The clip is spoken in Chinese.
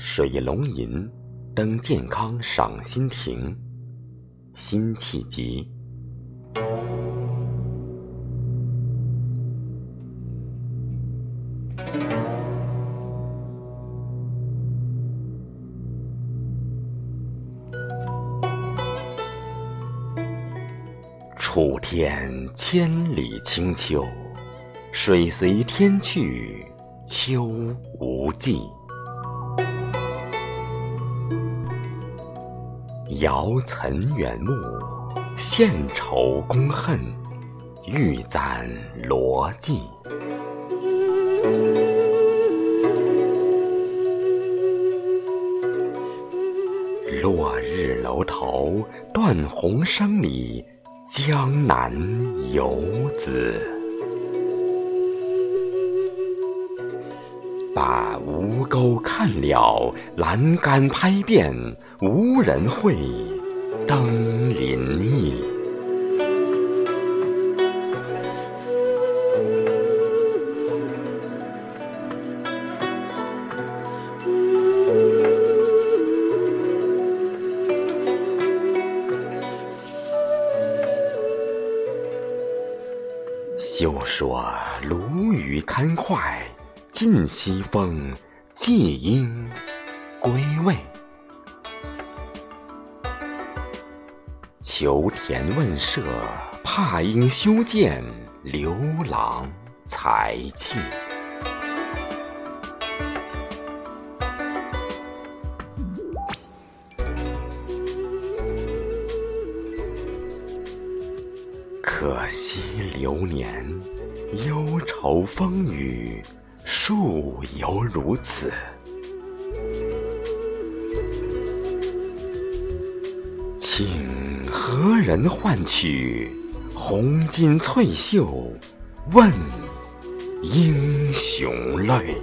水龙吟，登健康赏心亭，辛弃疾。楚天千里清秋，水随天去，秋无际。遥岑远目，献丑公恨，欲簪罗髻。落日楼头，断鸿声里，江南游子。把吴钩看了，栏杆拍遍，无人会，登临意。休说鲈鱼堪脍，尽西风，季鹰归未？求田问舍，怕应修建，刘郎才气。可惜流年，忧愁风雨，树犹如此。请何人换取红巾翠袖，问英雄泪？